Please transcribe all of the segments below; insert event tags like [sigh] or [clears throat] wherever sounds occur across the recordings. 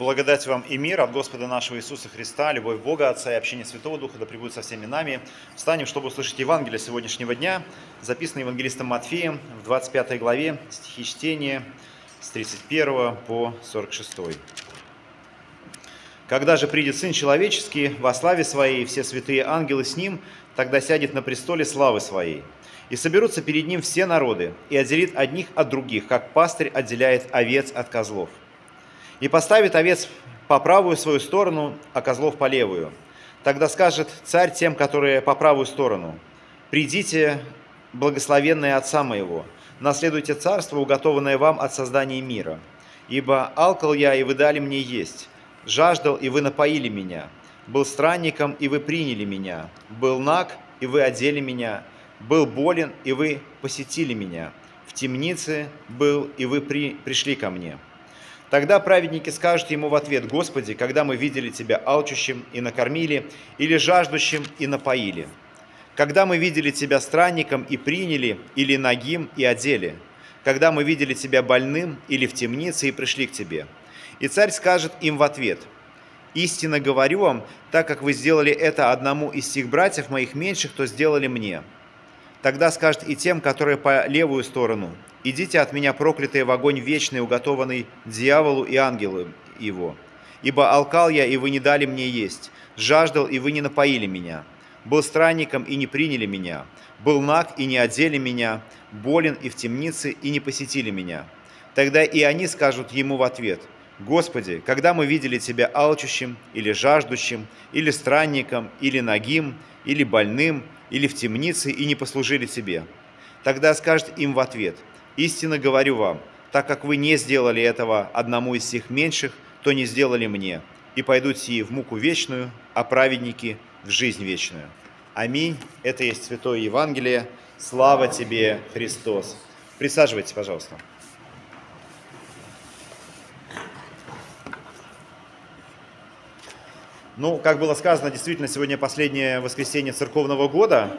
Благодать вам и мир от Господа нашего Иисуса Христа, любовь Бога Отца и общение Святого Духа да пребудет со всеми нами. Встанем, чтобы услышать Евангелие сегодняшнего дня, записанное Евангелистом Матфеем в 25 главе, стихи чтения с 31 по 46. «Когда же придет Сын Человеческий во славе Своей, все святые ангелы с Ним, тогда сядет на престоле славы Своей. И соберутся перед Ним все народы, и отделит одних от других, как пастырь отделяет овец от козлов и поставит овец по правую свою сторону, а козлов по левую. Тогда скажет царь тем, которые по правую сторону, «Придите, благословенные Отца моего, наследуйте царство, уготованное вам от создания мира. Ибо алкал я, и вы дали мне есть, жаждал, и вы напоили меня, был странником, и вы приняли меня, был наг, и вы одели меня, был болен, и вы посетили меня, в темнице был, и вы при, пришли ко мне». Тогда праведники скажут ему в ответ, «Господи, когда мы видели Тебя алчущим и накормили, или жаждущим и напоили? Когда мы видели Тебя странником и приняли, или нагим и одели? Когда мы видели Тебя больным или в темнице и пришли к Тебе?» И царь скажет им в ответ, «Истинно говорю вам, так как вы сделали это одному из сих братьев моих меньших, то сделали мне». Тогда скажет и тем, которые по левую сторону, «Идите от меня, проклятые, в огонь вечный, уготованный дьяволу и ангелу его. Ибо алкал я, и вы не дали мне есть, жаждал, и вы не напоили меня, был странником, и не приняли меня, был наг, и не одели меня, болен и в темнице, и не посетили меня». Тогда и они скажут ему в ответ, «Господи, когда мы видели Тебя алчущим, или жаждущим, или странником, или нагим, или больным, или в темнице, и не послужили Тебе?» Тогда скажет им в ответ – Истинно говорю вам, так как вы не сделали этого одному из всех меньших, то не сделали мне, и пойдут сии в муку вечную, а праведники в жизнь вечную. Аминь. Это есть Святое Евангелие. Слава тебе, Христос. Присаживайтесь, пожалуйста. Ну, как было сказано, действительно, сегодня последнее воскресенье церковного года,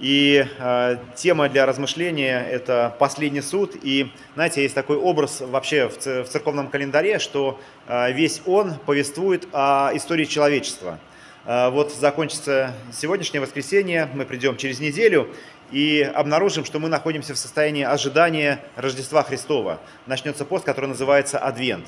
и э, тема для размышления – это последний суд. И, знаете, есть такой образ вообще в, в церковном календаре, что э, весь он повествует о истории человечества. Э, вот закончится сегодняшнее воскресенье, мы придем через неделю и обнаружим, что мы находимся в состоянии ожидания Рождества Христова. Начнется пост, который называется «Адвент».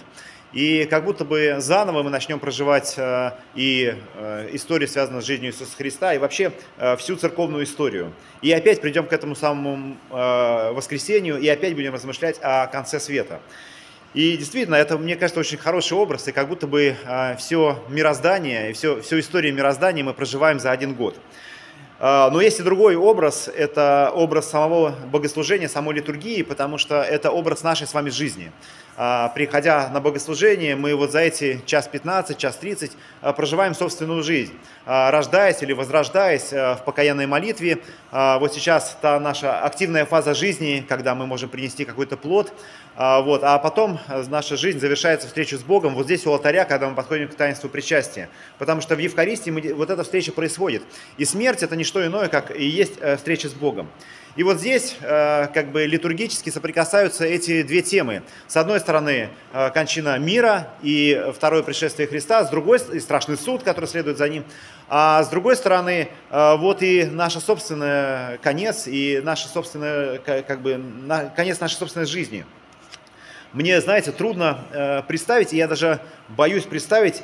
И как будто бы заново мы начнем проживать э, и э, историю, связанную с жизнью Иисуса Христа, и вообще э, всю церковную историю. И опять придем к этому самому воскресению, и опять будем размышлять о конце света. И действительно, это, мне кажется, очень хороший образ, и как будто бы все мироздание, и все, всю историю мироздания мы проживаем за один год. Но есть и другой образ, это образ самого богослужения, самой литургии, потому что это образ нашей с вами жизни. А, приходя на богослужение, мы вот за эти час 15, час 30 а, проживаем собственную жизнь, а, рождаясь или возрождаясь в покаянной молитве. Вот сейчас та наша активная фаза жизни, когда мы можем принести какой-то плод, вот, а потом наша жизнь завершается встречу с Богом вот здесь у алтаря, когда мы подходим к таинству причастия. Потому что в Евхаристии мы, вот эта встреча происходит. И смерть – это не что иное, как и есть э, встреча с Богом. И вот здесь э, как бы литургически соприкасаются эти две темы. С одной стороны, э, кончина мира и второе пришествие Христа, с другой и страшный суд, который следует за ним. А с другой стороны, э, вот и наш собственный конец, и наша собственная, как бы, конец нашей собственной жизни. Мне, знаете, трудно представить, и я даже боюсь представить,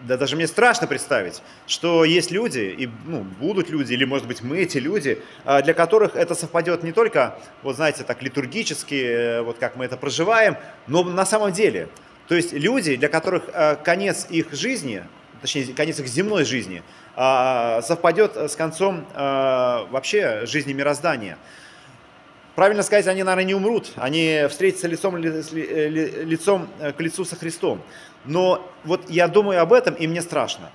да даже мне страшно представить, что есть люди, и ну, будут люди, или, может быть, мы эти люди, а, для которых это совпадет не только, вот знаете, так литургически, э, вот как мы это проживаем, но на самом деле. То есть люди, для которых э, конец их жизни, точнее, конец их земной жизни, а, совпадет с концом э, вообще жизни мироздания. Правильно сказать, они, наверное, не умрут, они встретятся лицом, лицом к лицу со Христом. Но вот я думаю об этом, и мне страшно.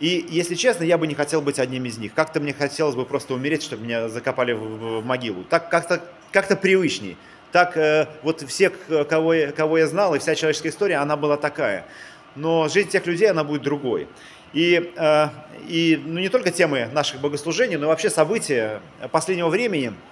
И, если честно, я бы не хотел быть одним из них. Как-то мне хотелось бы просто умереть, чтобы меня закопали в, в могилу. Так как-то как привычней. Так э, вот все, кого я, кого я знал, и вся человеческая история, она была такая. Но жизнь тех людей, она будет другой. И, э, и ну, не только темы наших богослужений, но вообще события последнего времени –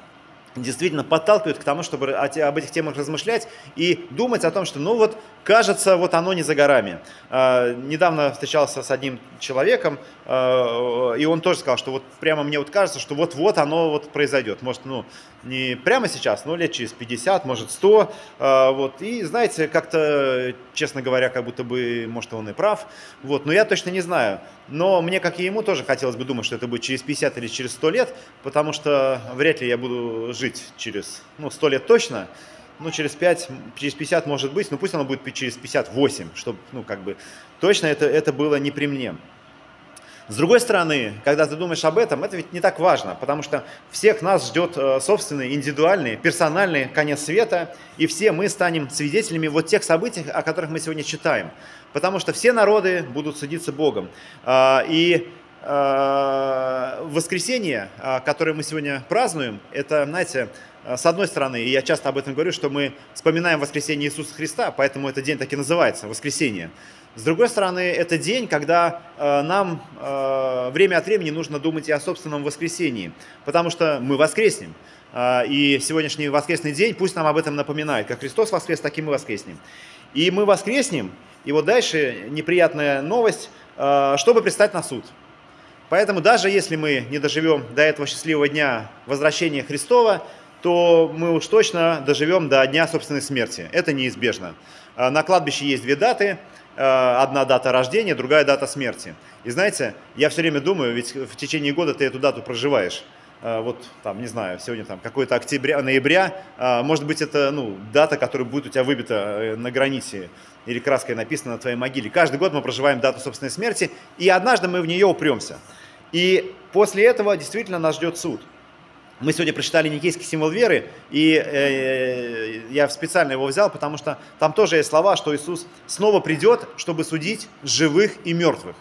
действительно подталкивают к тому, чтобы об этих темах размышлять и думать о том, что ну вот кажется, вот оно не за горами. Э, недавно встречался с одним человеком, э, и он тоже сказал, что вот прямо мне вот кажется, что вот-вот оно вот произойдет. Может, ну, не прямо сейчас, но лет через 50, может, 100. Э, вот. И, знаете, как-то, честно говоря, как будто бы, может, он и прав. Вот. Но я точно не знаю. Но мне, как и ему, тоже хотелось бы думать, что это будет через 50 или через 100 лет, потому что вряд ли я буду жить через, ну, 100 лет точно ну, через 5, через 50 может быть, но пусть оно будет через 58, чтобы, ну, как бы, точно это, это было не при мне. С другой стороны, когда ты думаешь об этом, это ведь не так важно, потому что всех нас ждет э, собственный, индивидуальный, персональный конец света, и все мы станем свидетелями вот тех событий, о которых мы сегодня читаем. Потому что все народы будут судиться Богом. А, и а, воскресенье, а, которое мы сегодня празднуем, это, знаете, с одной стороны, и я часто об этом говорю, что мы вспоминаем воскресение Иисуса Христа, поэтому этот день так и называется, воскресенье. С другой стороны, это день, когда э, нам э, время от времени нужно думать и о собственном воскресении, потому что мы воскреснем. Э, и сегодняшний воскресный день пусть нам об этом напоминает. Как Христос воскрес, так и мы воскреснем. И мы воскреснем, и вот дальше неприятная новость, э, чтобы предстать на суд. Поэтому даже если мы не доживем до этого счастливого дня возвращения Христова, то мы уж точно доживем до дня собственной смерти. Это неизбежно. А, на кладбище есть две даты. А, одна дата рождения, другая дата смерти. И знаете, я все время думаю, ведь в течение года ты эту дату проживаешь. А, вот там, не знаю, сегодня там какой-то октября, ноября, может быть, это ну, дата, которая будет у тебя выбита э, на границе или краской написана на твоей могиле. Каждый год мы проживаем дату собственной смерти, и однажды мы в нее упремся. И после этого действительно нас ждет суд – мы сегодня прочитали никейский символ веры, и э, я специально его взял, потому что там тоже есть слова, что Иисус снова придет, чтобы судить живых и мертвых.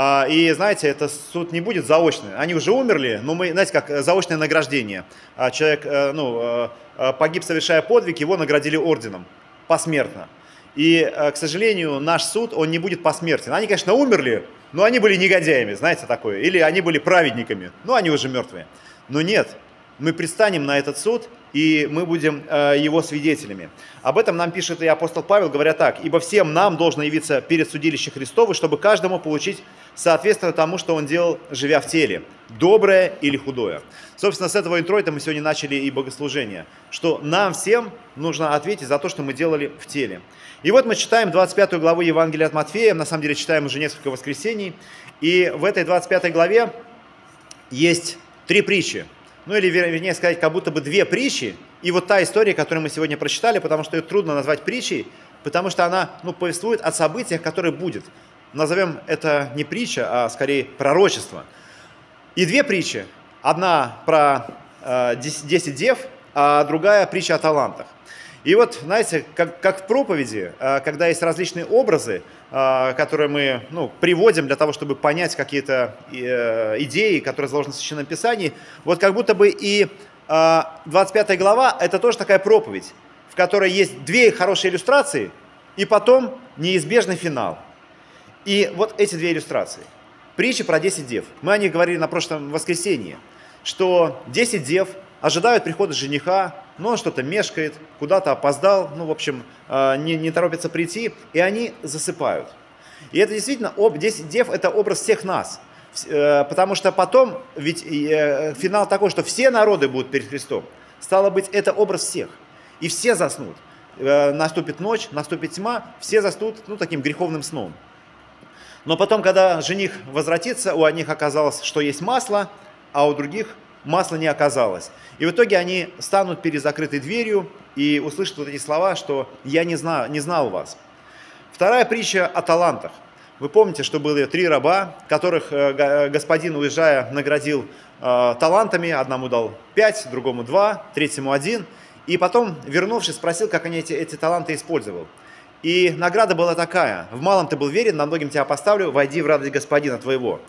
А, и знаете, это суд не будет заочный. Они уже умерли, но мы, знаете, как заочное награждение. А человек э, ну, э, э, погиб, совершая подвиг, его наградили орденом посмертно. И, к сожалению, наш суд, он не будет посмертен. Они, конечно, умерли, но они были негодяями, знаете, такое. Или они были праведниками, но они уже мертвые. Но нет, мы предстанем на этот суд, и мы будем э, его свидетелями. Об этом нам пишет и апостол Павел, говоря так, «Ибо всем нам должно явиться перед судилищем Христовым, чтобы каждому получить соответственно тому, что он делал, живя в теле, доброе или худое». Собственно, с этого интроита мы сегодня начали и богослужение, что нам всем нужно ответить за то, что мы делали в теле. И вот мы читаем 25 главу Евангелия от Матфея, на самом деле читаем уже несколько воскресений, и в этой 25 главе есть три притчи. Ну или, вернее сказать, как будто бы две притчи. И вот та история, которую мы сегодня прочитали, потому что ее трудно назвать притчей, потому что она ну, повествует о событиях, которые будет. Назовем это не притча, а скорее пророчество. И две притчи. Одна про э, 10 дев, а другая притча о талантах. И вот, знаете, как, как в проповеди, э, когда есть различные образы, э, которые мы ну, приводим для того, чтобы понять какие-то э, идеи, которые заложены в Священном Писании, вот как будто бы и 25 глава – это тоже такая проповедь, в которой есть две хорошие иллюстрации, и потом неизбежный финал. И вот эти две иллюстрации. Притча про 10 дев. Мы о них говорили на прошлом воскресенье, что 10 дев ожидают прихода жениха, но что-то мешкает, куда-то опоздал, ну, в общем, э, не, не торопится прийти, и они засыпают. И это действительно, об, 10 дев – это образ всех нас. Э, потому что потом, ведь э, финал такой, что все народы будут перед Христом. Стало быть, это образ всех. И все заснут. Наступит ночь, наступит тьма, все заснут, ну, таким греховным сном. Но потом, когда жених возвратится, у одних оказалось, что есть масло, а у других масла не оказалось. И в итоге они станут перед закрытой дверью и услышат вот эти слова, что «я не знал, не знал вас». Вторая притча о талантах. Вы помните, что были три раба, которых э, господин, уезжая, наградил э, талантами. Одному дал пять, другому два, третьему один. И потом, вернувшись, спросил, как они эти, эти таланты использовал. И награда была такая. В малом ты был верен, на многим тебя поставлю, войди в радость господина твоего.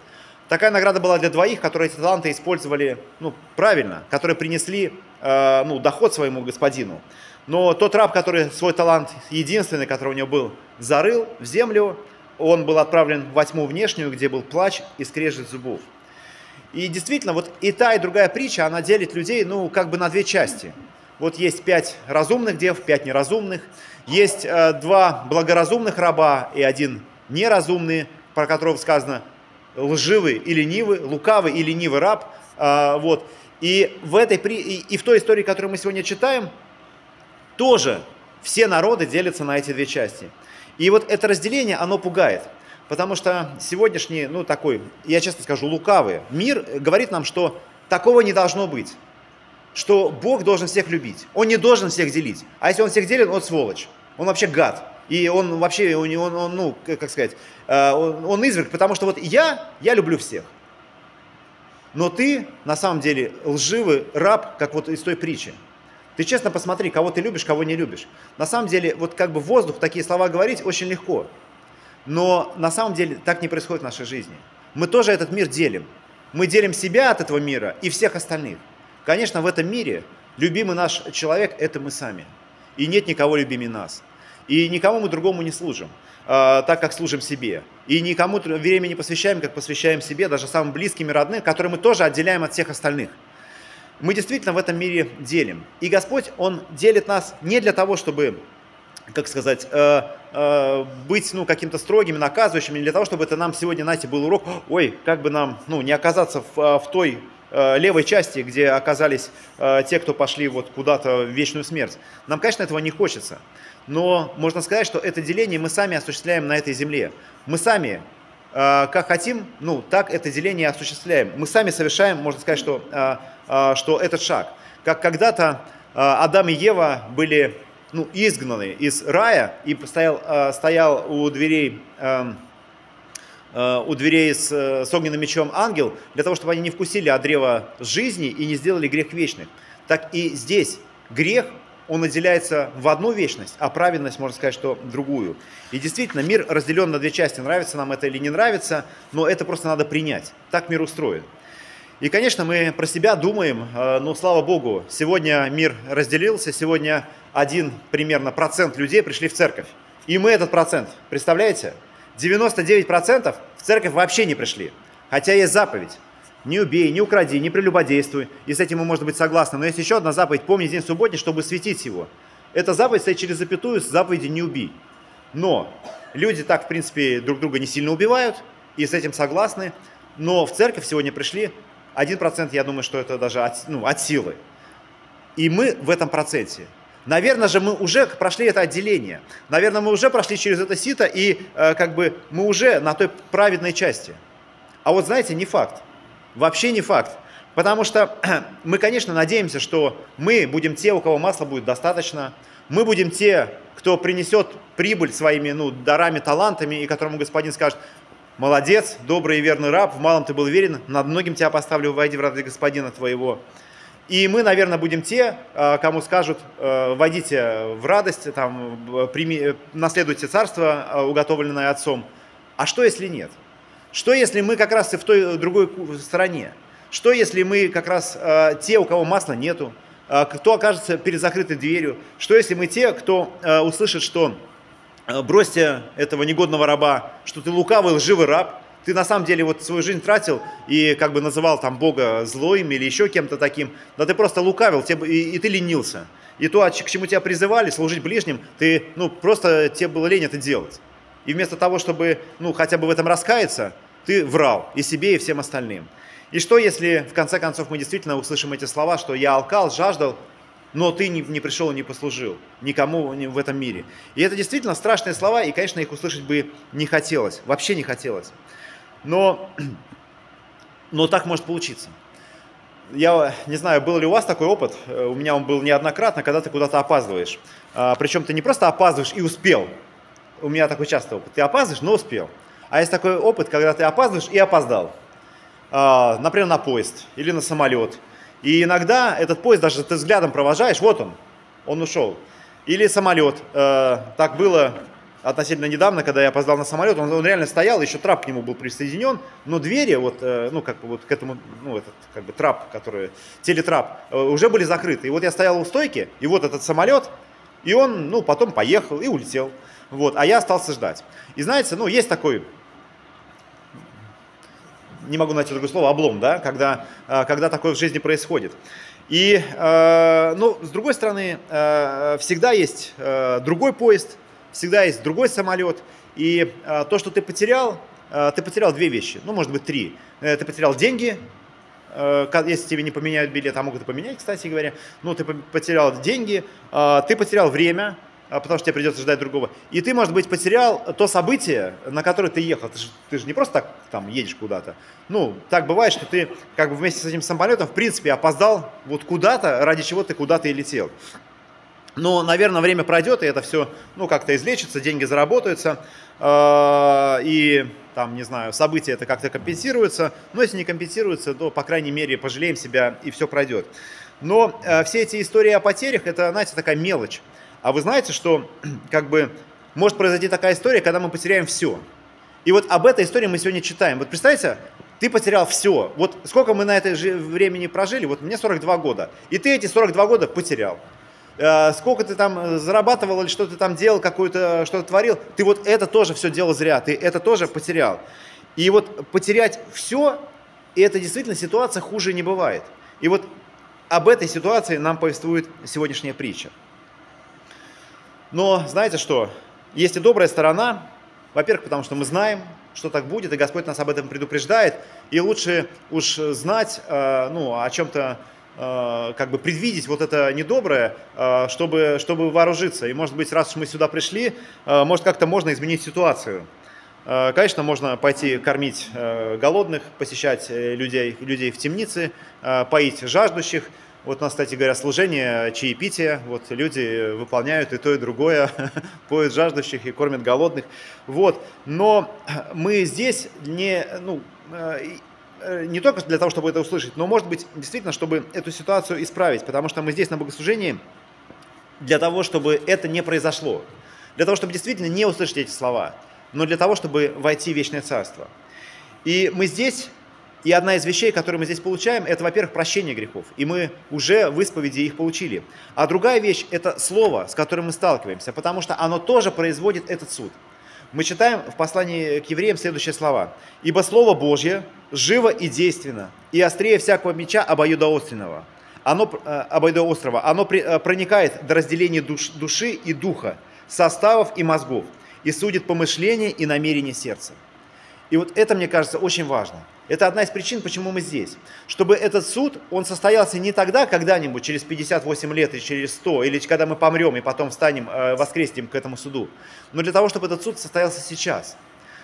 Такая награда была для двоих, которые эти таланты использовали ну, правильно, которые принесли э, ну, доход своему господину. Но тот раб, который свой талант, единственный, который у него был, зарыл в землю, он был отправлен в восьмую внешнюю, где был плач и скрежет зубов. И действительно, вот и та, и другая притча, она делит людей, ну, как бы на две части. Вот есть пять разумных дев, пять неразумных. Есть э, два благоразумных раба и один неразумный, про которого сказано лживый и ленивый, лукавый и ленивый раб. Э, вот. И в, этой, и, и в той истории, которую мы сегодня читаем, тоже все народы делятся на эти две части. И вот это разделение, оно пугает. Потому что сегодняшний, ну такой, я честно скажу, лукавый мир говорит нам, что такого не должно быть. Что Бог должен всех любить. Он не должен всех делить. А если он всех делит, он сволочь. Он вообще гад. И он вообще, он, он, он ну, как сказать, э, он, он изверг, потому что вот я, я люблю всех. Но ты, на самом деле, лживый раб, как вот из той притчи. Ты честно посмотри, кого ты любишь, кого не любишь. На самом деле, вот как бы воздух такие слова говорить очень легко. Но на самом деле так не происходит в нашей жизни. Мы тоже этот мир делим. Мы делим себя от этого мира и всех остальных. Конечно, в этом мире любимый наш человек – это мы сами. И нет никого любимее нас. И никому мы другому не служим, э, так как служим себе. И никому время не посвящаем, как посвящаем себе, даже самым близким и родным, которые мы тоже отделяем от всех остальных – мы действительно в этом мире делим. И Господь, Он делит нас не для того, чтобы, как сказать, э, э, быть ну, каким-то строгим, наказывающим, не для того, чтобы это нам сегодня, знаете, был урок, ой, как бы нам ну, не оказаться в, э, в той э, левой части, где оказались э, те, кто пошли вот куда-то в вечную смерть. Нам, конечно, этого не хочется. Но можно сказать, что это деление мы сами осуществляем на этой земле. Мы сами э, как хотим, ну, так это деление осуществляем. Мы сами совершаем, можно сказать, что а, что этот шаг. Как когда-то а, Адам и Ева были ну, изгнаны из рая и стоял, а, стоял у дверей у дверей с, с огненным мечом ангел, для того, чтобы они не вкусили от древа жизни и не сделали грех вечных. Так и здесь грех, он отделяется в одну вечность, а праведность, можно сказать, что другую. И действительно, мир разделен на две части, нравится нам это или не нравится, но это просто надо принять. Так мир устроен. И, конечно, мы про себя думаем, э, но слава Богу, сегодня мир разделился, сегодня один примерно процент людей пришли в церковь. И мы этот процент, представляете? 99% в церковь вообще не пришли. Хотя есть заповедь. Не убей, не укради, не прелюбодействуй. И с этим мы, может быть, согласны. Но есть еще одна заповедь. Помни день субботний, чтобы светить его. Эта заповедь стоит через запятую с заповедью «не убий». Но люди так, в принципе, друг друга не сильно убивают, и с этим согласны. Но в церковь сегодня пришли 1% я думаю, что это даже от, ну, от силы. И мы в этом проценте. Наверное же мы уже прошли это отделение. Наверное, мы уже прошли через это сито, и э, как бы мы уже на той праведной части. А вот знаете, не факт. Вообще не факт. Потому что [clears throat] мы, конечно, надеемся, что мы будем те, у кого масла будет достаточно. Мы будем те, кто принесет прибыль своими ну, дарами, талантами, и которому Господин скажет, Молодец, добрый и верный раб, в малом ты был верен, над многим тебя поставлю, войди в рады господина твоего. И мы, наверное, будем те, а, кому скажут, э, войдите в радость, там, прими, наследуйте царство, а, уготовленное отцом. А что, если нет? Что, если мы как раз и в той другой стороне? Что, если мы как раз э, те, у кого масла нету? Э, кто окажется перед закрытой дверью? Что, если мы те, кто услышит, что Э, бросьте этого негодного раба, что ты лукавый, лживый раб, ты на самом деле вот свою жизнь тратил и как бы называл там Бога злоим или еще кем-то таким, да ты просто лукавил и, и ты ленился. И то, к чему тебя призывали, служить ближним, ты, ну, просто тебе было лень это делать. И вместо того, чтобы, ну, хотя бы в этом раскаяться, ты врал и себе, и всем остальным. И что, если в конце концов мы действительно услышим эти слова, что я алкал, жаждал, но ты не, не пришел и не послужил никому в этом мире. И это действительно страшные слова, и, конечно, их услышать бы не хотелось, вообще не хотелось. Но, [clears throat] но так может получиться. Я не знаю, был ли у вас такой опыт, э, у меня он был неоднократно, когда ты куда-то опаздываешь. А, причем ты не просто опаздываешь и успел. У меня такой частый опыт. Ты опаздываешь, но успел. А есть такой опыт, когда ты опаздываешь и опоздал. А, например, на поезд или на самолет и иногда этот поезд даже ты взглядом провожаешь, вот он, он ушел. Или самолет. Э, так было относительно недавно, когда я опоздал на самолет, он, он реально стоял, еще трап к нему был присоединен, но двери вот, э, ну, как бы вот к этому, ну, этот, как бы трап, который, телетрап, э, уже были закрыты. И вот я стоял у стойки, и вот этот самолет, и он, ну, потом поехал и улетел. Вот, а я остался ждать. И знаете, ну, есть такой не могу найти другое слово, облом, да, когда, а, когда такое в жизни происходит. И, э, ну, с другой стороны, э, всегда есть э, другой поезд, всегда есть другой самолет. И э, то, что ты потерял, э, ты потерял две вещи, ну, может быть, три. Э, ты потерял деньги, э, если тебе не поменяют билет, а могут и поменять, кстати говоря. Ну, ты потерял деньги, э, ты потерял время, потому что тебе придется ждать другого. И ты, может быть, потерял то событие, на которое ты ехал. Ты же, ты же не просто так там едешь куда-то. Ну, так бывает, что ты как бы вместе с этим самолетом, в принципе, опоздал вот куда-то, ради чего ты куда-то и летел. Но, наверное, время пройдет, и это все, ну, как-то излечится, деньги заработаются, э, и, там, не знаю, события это как-то компенсируются. Но если не компенсируются, то, по крайней мере, пожалеем себя, и все пройдет. Но э, все эти истории о потерях, это, знаете, такая мелочь. А вы знаете, что [clears throat] как бы может произойти такая история, когда мы потеряем все. И вот об этой истории мы сегодня читаем. Вот представьте, ты потерял все. Вот сколько мы на это же времени прожили, вот мне 42 года. И ты эти 42 года потерял. Э, сколько ты там э, зарабатывал или что ты там делал, какую-то, что-то творил, ты вот это тоже все делал зря, ты это тоже потерял. И вот потерять все, и это действительно ситуация хуже не бывает. И вот об этой ситуации нам повествует сегодняшняя притча. Но знаете что? Есть и добрая сторона. Во-первых, потому что мы знаем, что так будет, и Господь нас об этом предупреждает. И лучше уж знать э, ну, о чем-то, э, как бы предвидеть вот это недоброе, э, чтобы, чтобы вооружиться. И может быть, раз уж мы сюда пришли, может как-то можно изменить ситуацию. Конечно, можно пойти кормить голодных, посещать людей, людей в темнице, поить жаждущих, вот у нас, кстати говоря, служение, чаепитие, вот люди выполняют и то, и другое, [laughs] поют жаждущих и кормят голодных. Вот. Но мы здесь не, ну, э, э, не только для того, чтобы это услышать, но, может быть, действительно, чтобы эту ситуацию исправить, потому что мы здесь на богослужении для того, чтобы это не произошло, для того, чтобы действительно не услышать эти слова, но для того, чтобы войти в вечное царство. И мы здесь и одна из вещей, которые мы здесь получаем, это, во-первых, прощение грехов. И мы уже в исповеди их получили. А другая вещь – это слово, с которым мы сталкиваемся, потому что оно тоже производит этот суд. Мы читаем в послании к евреям следующие слова. «Ибо Слово Божье живо и действенно, и острее всякого меча обоюдоостренного, оно, э, обоюдоострого, оно э, проникает до разделения душ, души и духа, составов и мозгов, и судит помышления и намерения сердца». И вот это, мне кажется, очень важно – это одна из причин, почему мы здесь. Чтобы этот суд, он состоялся не тогда, когда-нибудь, через 58 лет или через 100, или когда мы помрем и потом встанем, э, воскреснем к этому суду, но для того, чтобы этот суд состоялся сейчас.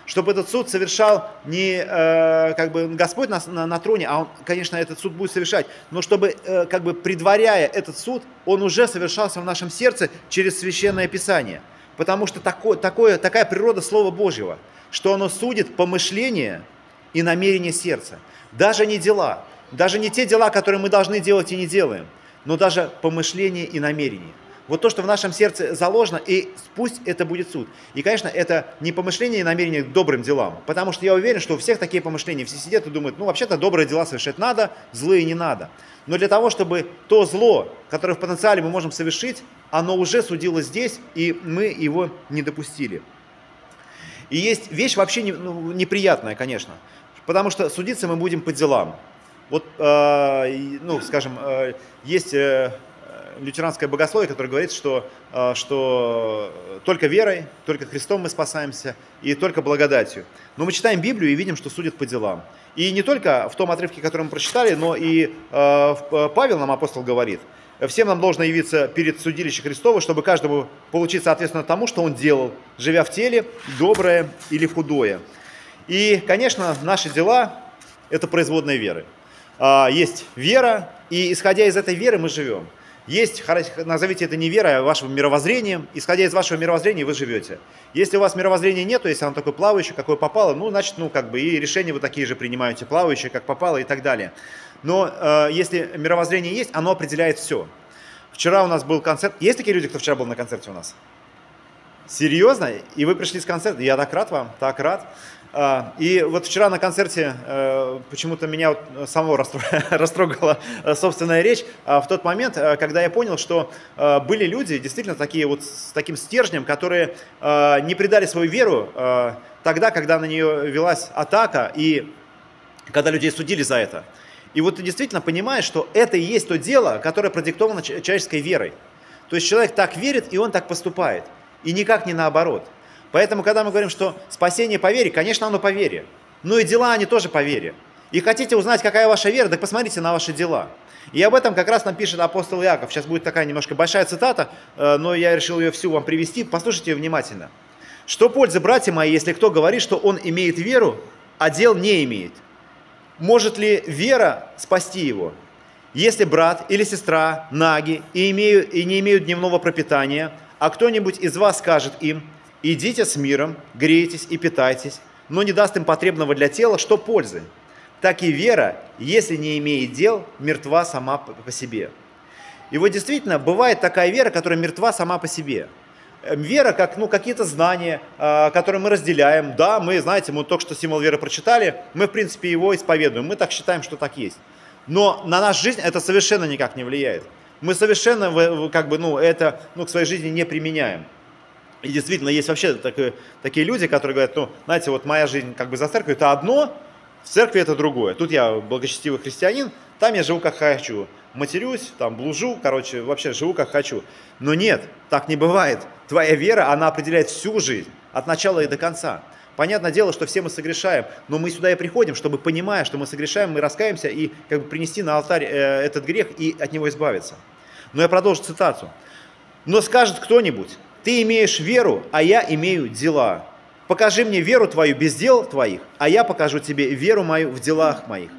Чтобы этот суд совершал не э, как бы Господь на, на, на троне, а он, конечно, этот суд будет совершать, но чтобы, э, как бы предваряя этот суд, он уже совершался в нашем сердце через Священное Писание. Потому что такое, такое, такая природа Слова Божьего, что оно судит помышление – и намерение сердца. Даже не дела, даже не те дела, которые мы должны делать и не делаем, но даже помышление и намерение. Вот то, что в нашем сердце заложено, и пусть это будет суд. И, конечно, это не помышление и намерение к добрым делам, потому что я уверен, что у всех такие помышления. Все сидят и думают, ну, вообще-то добрые дела совершать надо, злые не надо. Но для того, чтобы то зло, которое в потенциале мы можем совершить, оно уже судилось здесь, и мы его не допустили. И есть вещь вообще не, ну, неприятная, конечно – Потому что судиться мы будем по делам. Вот, э, ну, скажем, э, есть э, лютеранское богословие, которое говорит, что, э, что только верой, только Христом мы спасаемся и только благодатью. Но мы читаем Библию и видим, что судят по делам. И не только в том отрывке, который мы прочитали, но и э, Павел нам апостол говорит, всем нам должно явиться перед судилищем Христова, чтобы каждому получить соответственно тому, что он делал, живя в теле, доброе или худое. И, конечно, наши дела – это производная веры. А, есть вера, и исходя из этой веры мы живем. Есть, назовите это не верой, а вашим мировоззрением. Исходя из вашего мировоззрения вы живете. Если у вас мировоззрения нет, то если оно такое плавающее, какое попало, ну, значит, ну, как бы и решения вы такие же принимаете, плавающие, как попало и так далее. Но э, если мировоззрение есть, оно определяет все. Вчера у нас был концерт. Есть такие люди, кто вчера был на концерте у нас? Серьезно? И вы пришли с концерта? Я так рад вам, так рад. А, и вот вчера на концерте э, почему-то меня самого [laughs] растрогала э, собственная речь а в тот момент, э, когда я понял, что были люди действительно такие вот с таким стержнем, которые не предали свою веру тогда, когда на нее велась атака и когда людей судили за это. И вот ты действительно понимаешь, что это и есть то дело, которое продиктовано человеческой верой. То есть человек так верит, и он так поступает. И никак не наоборот. Поэтому, когда мы говорим, что спасение по вере, конечно, оно по вере. Но и дела, они тоже по вере. И хотите узнать, какая ваша вера, так посмотрите на ваши дела. И об этом как раз нам пишет апостол Иаков. Сейчас будет такая немножко большая цитата, э, но я решил ее всю вам привести. Послушайте ее внимательно. Что пользы, братья мои, если кто говорит, что он имеет веру, а дел не имеет? Может ли вера спасти его? Если брат или сестра наги и, имеют, и не имеют дневного пропитания, а кто-нибудь из вас скажет им, идите с миром, грейтесь и питайтесь, но не даст им потребного для тела, что пользы? Так и вера, если не имеет дел, мертва сама по себе. И вот действительно, бывает такая вера, которая мертва сама по себе. Эм, вера как ну, какие-то знания, а, которые мы разделяем. Да, мы, знаете, мы только что символ веры прочитали, мы, в принципе, его исповедуем. Мы так считаем, что так есть. Но на нашу жизнь это совершенно никак не влияет. Мы совершенно как бы, ну, это ну, к своей жизни не применяем. И действительно, есть вообще такие, такие люди, которые говорят, ну, знаете, вот моя жизнь как бы за церковью это одно, в церкви это другое. Тут я благочестивый христианин, там я живу как хочу. Матерюсь, там блужу, короче, вообще живу как хочу. Но нет, так не бывает. Твоя вера, она определяет всю жизнь, от начала и до конца. Понятное дело, что все мы согрешаем, но мы сюда и приходим, чтобы, понимая, что мы согрешаем, мы раскаемся и как бы принести на алтарь э, этот грех и от него избавиться. Но я продолжу цитату. «Но скажет кто-нибудь, ты имеешь веру, а я имею дела. Покажи мне веру твою без дел твоих, а я покажу тебе веру мою в делах моих».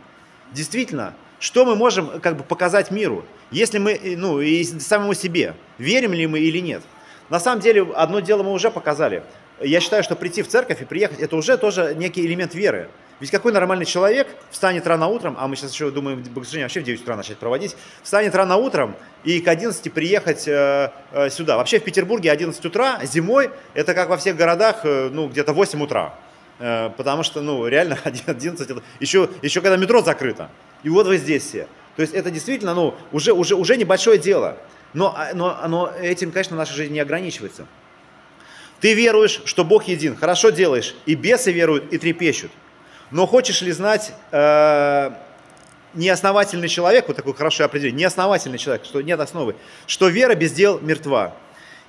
Действительно, что мы можем как бы показать миру, если мы, э, ну, и самому себе, верим ли мы или нет? На самом деле, одно дело мы уже показали – я считаю, что прийти в церковь и приехать, это уже тоже некий элемент веры. Ведь какой нормальный человек встанет рано утром, а мы сейчас еще думаем богослужение вообще в 9 утра начать проводить, встанет рано утром и к 11 приехать э, э, сюда. Вообще в Петербурге 11 утра зимой, это как во всех городах, э, ну, где-то 8 утра. Э, потому что, ну, реально [laughs] 11, это, еще, еще когда метро закрыто. И вот вы здесь все. То есть это действительно, ну, уже, уже, уже небольшое дело. Но, а, но, но этим, конечно, наша жизнь не ограничивается. Ты веруешь, что Бог един, хорошо делаешь, и бесы веруют и трепещут. Но хочешь ли знать, э, неосновательный человек, вот такое хорошее определение, неосновательный человек, что нет основы, что вера без дел мертва.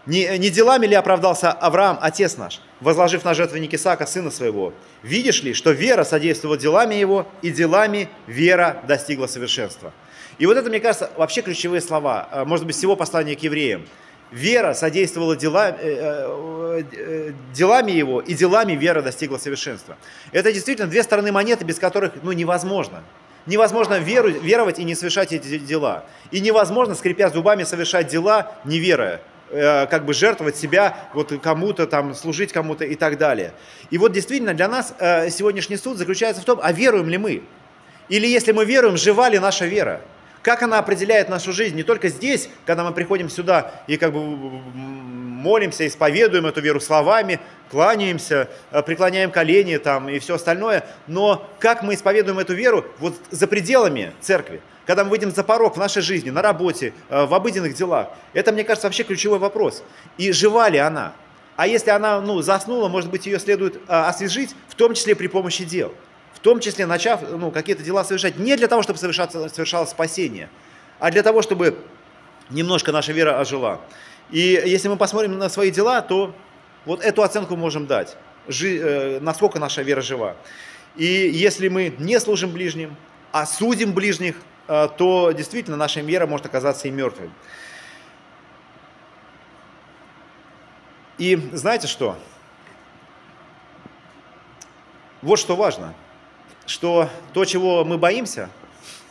Не, не делами ли оправдался Авраам, отец наш, возложив на жертвенник Исаака, сына своего? Видишь ли, что вера содействовала делами его, и делами вера достигла совершенства? И вот это, мне кажется, вообще ключевые слова, э, может быть, всего послания к евреям – вера содействовала дела, э, э, э, делами его, и делами вера достигла совершенства. Это действительно две стороны монеты, без которых ну, невозможно. Невозможно веру, веровать и не совершать эти дела. И невозможно, скрипя зубами, совершать дела, не веруя как бы жертвовать себя вот кому-то там, служить кому-то и так далее. И вот действительно для нас сегодняшний суд заключается в том, а веруем ли мы? Или если мы веруем, жива ли наша вера? Как она определяет нашу жизнь не только здесь, когда мы приходим сюда и как бы молимся, исповедуем эту веру словами, кланяемся, э, преклоняем колени там и все остальное, но как мы исповедуем эту веру вот за пределами церкви, когда мы выйдем за порог в нашей жизни, на работе, э, в обыденных делах. Это, мне кажется, вообще ключевой вопрос. И жива ли она? А если она ну, заснула, может быть, ее следует э, освежить, в том числе при помощи дел в том числе начав ну, какие-то дела совершать не для того, чтобы совершалось спасение, а для того, чтобы немножко наша вера ожила. И если мы посмотрим на свои дела, то вот эту оценку можем дать, жи, э, насколько наша вера жива. И если мы не служим ближним, а судим ближних, э, то действительно наша вера может оказаться и мертвой. И знаете что? Вот что важно – что то, чего мы боимся,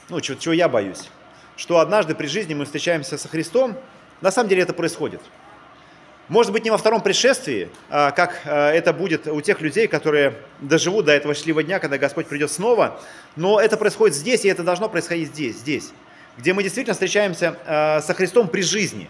ну, чего, чего я боюсь, что однажды при жизни мы встречаемся со Христом, на самом деле это происходит. Может быть, не во втором пришествии, а как а, это будет у тех людей, которые доживут до этого счастливого дня, когда Господь придет снова, но это происходит здесь, и это должно происходить здесь, здесь, где мы действительно встречаемся а, со Христом при жизни.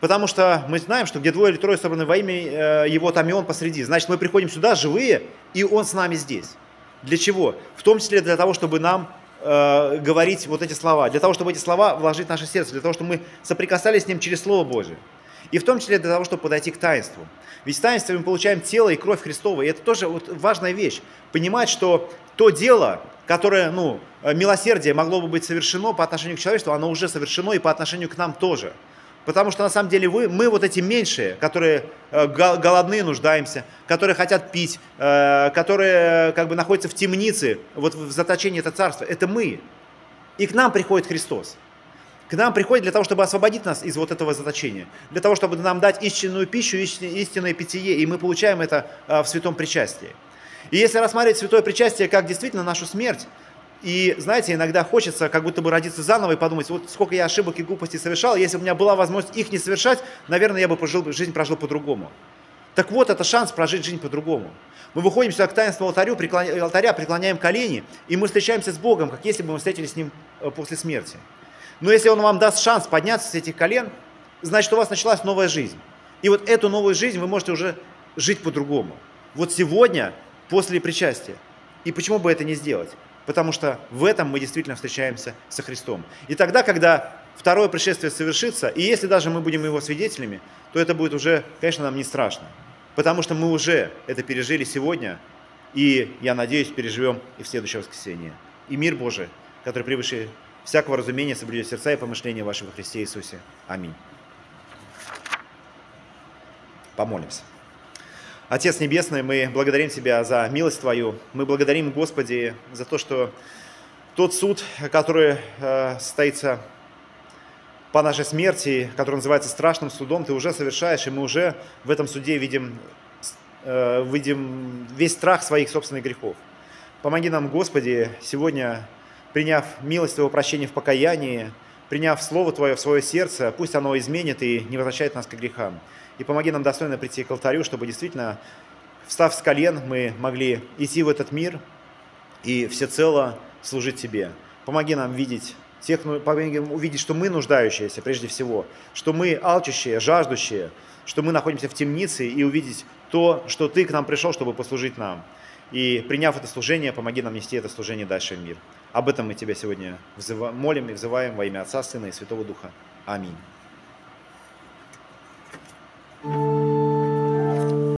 Потому что мы знаем, что где двое или трое собраны во имя Его, там и Он посреди. Значит, мы приходим сюда живые, и Он с нами здесь. Для чего? В том числе для того, чтобы нам э, говорить вот эти слова, для того, чтобы эти слова вложить в наше сердце, для того, чтобы мы соприкасались с ним через Слово Божие. И в том числе для того, чтобы подойти к таинству. Ведь в мы получаем тело и кровь Христова. И это тоже вот важная вещь. Понимать, что то дело, которое, ну, милосердие могло бы быть совершено по отношению к человечеству, оно уже совершено и по отношению к нам тоже. Потому что на самом деле вы, мы вот эти меньшие, которые э, голодные нуждаемся, которые хотят пить, э, которые как бы находятся в темнице, вот в заточении это царство, это мы. И к нам приходит Христос. К нам приходит для того, чтобы освободить нас из вот этого заточения, для того, чтобы нам дать истинную пищу, истинное питье, и мы получаем это э, в святом причастии. И если рассматривать святое причастие как действительно нашу смерть, и, знаете, иногда хочется как будто бы родиться заново и подумать, вот сколько я ошибок и глупостей совершал, если бы у меня была возможность их не совершать, наверное, я бы прожил, жизнь прожил по-другому. Так вот, это шанс прожить жизнь по-другому. Мы выходим сюда к таинству алтарю, преклоня, алтаря, преклоняем колени, и мы встречаемся с Богом, как если бы мы встретились с Ним э, после смерти. Но если Он вам даст шанс подняться с этих колен, значит, у вас началась новая жизнь. И вот эту новую жизнь вы можете уже жить по-другому. Вот сегодня, после причастия. И почему бы это не сделать? Потому что в этом мы действительно встречаемся со Христом. И тогда, когда второе пришествие совершится, и если даже мы будем его свидетелями, то это будет уже, конечно, нам не страшно. Потому что мы уже это пережили сегодня, и, я надеюсь, переживем и в следующее воскресенье. И мир Божий, который превыше всякого разумения, соблюдет сердца и помышления вашего Христе Иисусе. Аминь. Помолимся. Отец Небесный, мы благодарим Тебя за милость Твою. Мы благодарим, Господи, за то, что тот суд, который э, состоится по нашей смерти, который называется страшным судом, Ты уже совершаешь, и мы уже в этом суде видим, э, видим весь страх своих собственных грехов. Помоги нам, Господи, сегодня, приняв милость Твоего прощения в покаянии, приняв Слово Твое в свое сердце, пусть оно изменит и не возвращает нас к грехам. И помоги нам достойно прийти к алтарю, чтобы действительно, встав с колен, мы могли идти в этот мир и всецело служить Тебе. Помоги нам видеть тех, ну, помоги нам увидеть, что мы нуждающиеся прежде всего, что мы алчущие, жаждущие, что мы находимся в темнице и увидеть то, что Ты к нам пришел, чтобы послужить нам. И приняв это служение, помоги нам нести это служение дальше в мир. Об этом мы Тебя сегодня молим и взываем во имя Отца, Сына и Святого Духа. Аминь. Thank you.